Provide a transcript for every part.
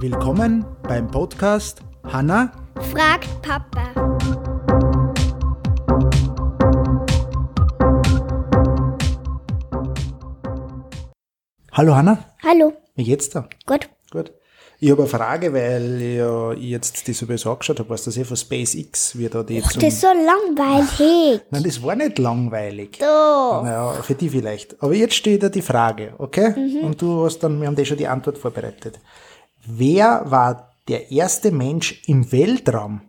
Willkommen beim Podcast Hanna fragt Papa. Hallo Hanna, Hallo. wie geht's da? Gut. Gut. Ich habe eine Frage, weil ja, ich jetzt die sowieso angeschaut habe, was das eh von SpaceX, wie da die das ist so langweilig. Nein, das war nicht langweilig. Doch. Naja, für die vielleicht. Aber jetzt steht da die Frage, okay? Mhm. Und du hast dann, wir haben dir schon die Antwort vorbereitet. Wer war der erste Mensch im Weltraum?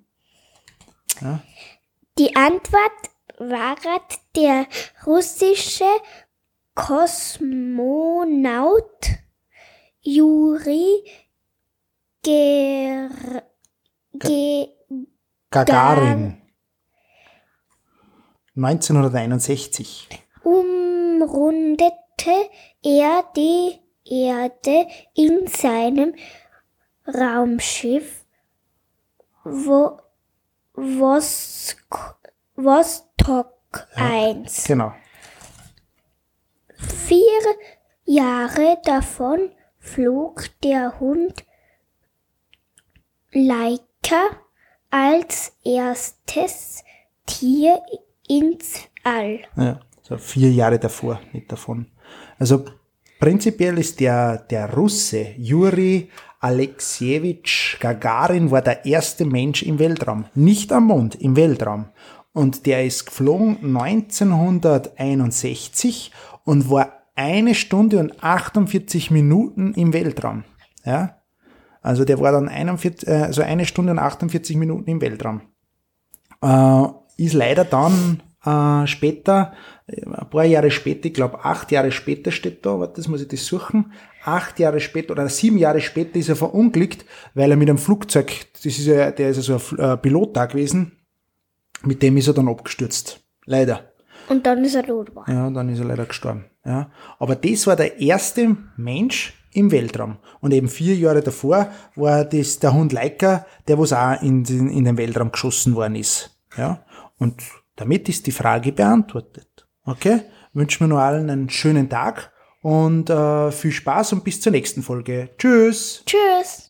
Die Antwort war der russische Kosmonaut Juri Ger Ge Gagarin. 1961. umrundete er die Erde in seinem Raumschiff Wo Vosk Vostok 1. Genau. Vier Jahre davon flog der Hund Laika als erstes Tier ins All. Ja, so vier Jahre davor, nicht davon. Also prinzipiell ist der, der Russe Juri Alexejewitsch Gagarin war der erste Mensch im Weltraum. Nicht am Mond, im Weltraum. Und der ist geflogen 1961 und war eine Stunde und 48 Minuten im Weltraum. Ja? Also der war dann 41, äh, also eine Stunde und 48 Minuten im Weltraum äh, ist leider dann äh, später, äh, ein paar Jahre später, ich glaube acht Jahre später steht da, warte, das muss ich das suchen, acht Jahre später oder sieben Jahre später ist er verunglückt, weil er mit einem Flugzeug, das ist ja, der ist ja so ein äh, Pilot da gewesen, mit dem ist er dann abgestürzt. Leider. Und dann ist er tot. Ja, dann ist er leider gestorben. Ja. Aber das war der erste Mensch im Weltraum. Und eben vier Jahre davor war das der Hund Leica, der was auch in den, in den Weltraum geschossen worden ist. Ja. Und damit ist die Frage beantwortet. Okay? Wünschen wir nur allen einen schönen Tag und äh, viel Spaß und bis zur nächsten Folge. Tschüss! Tschüss.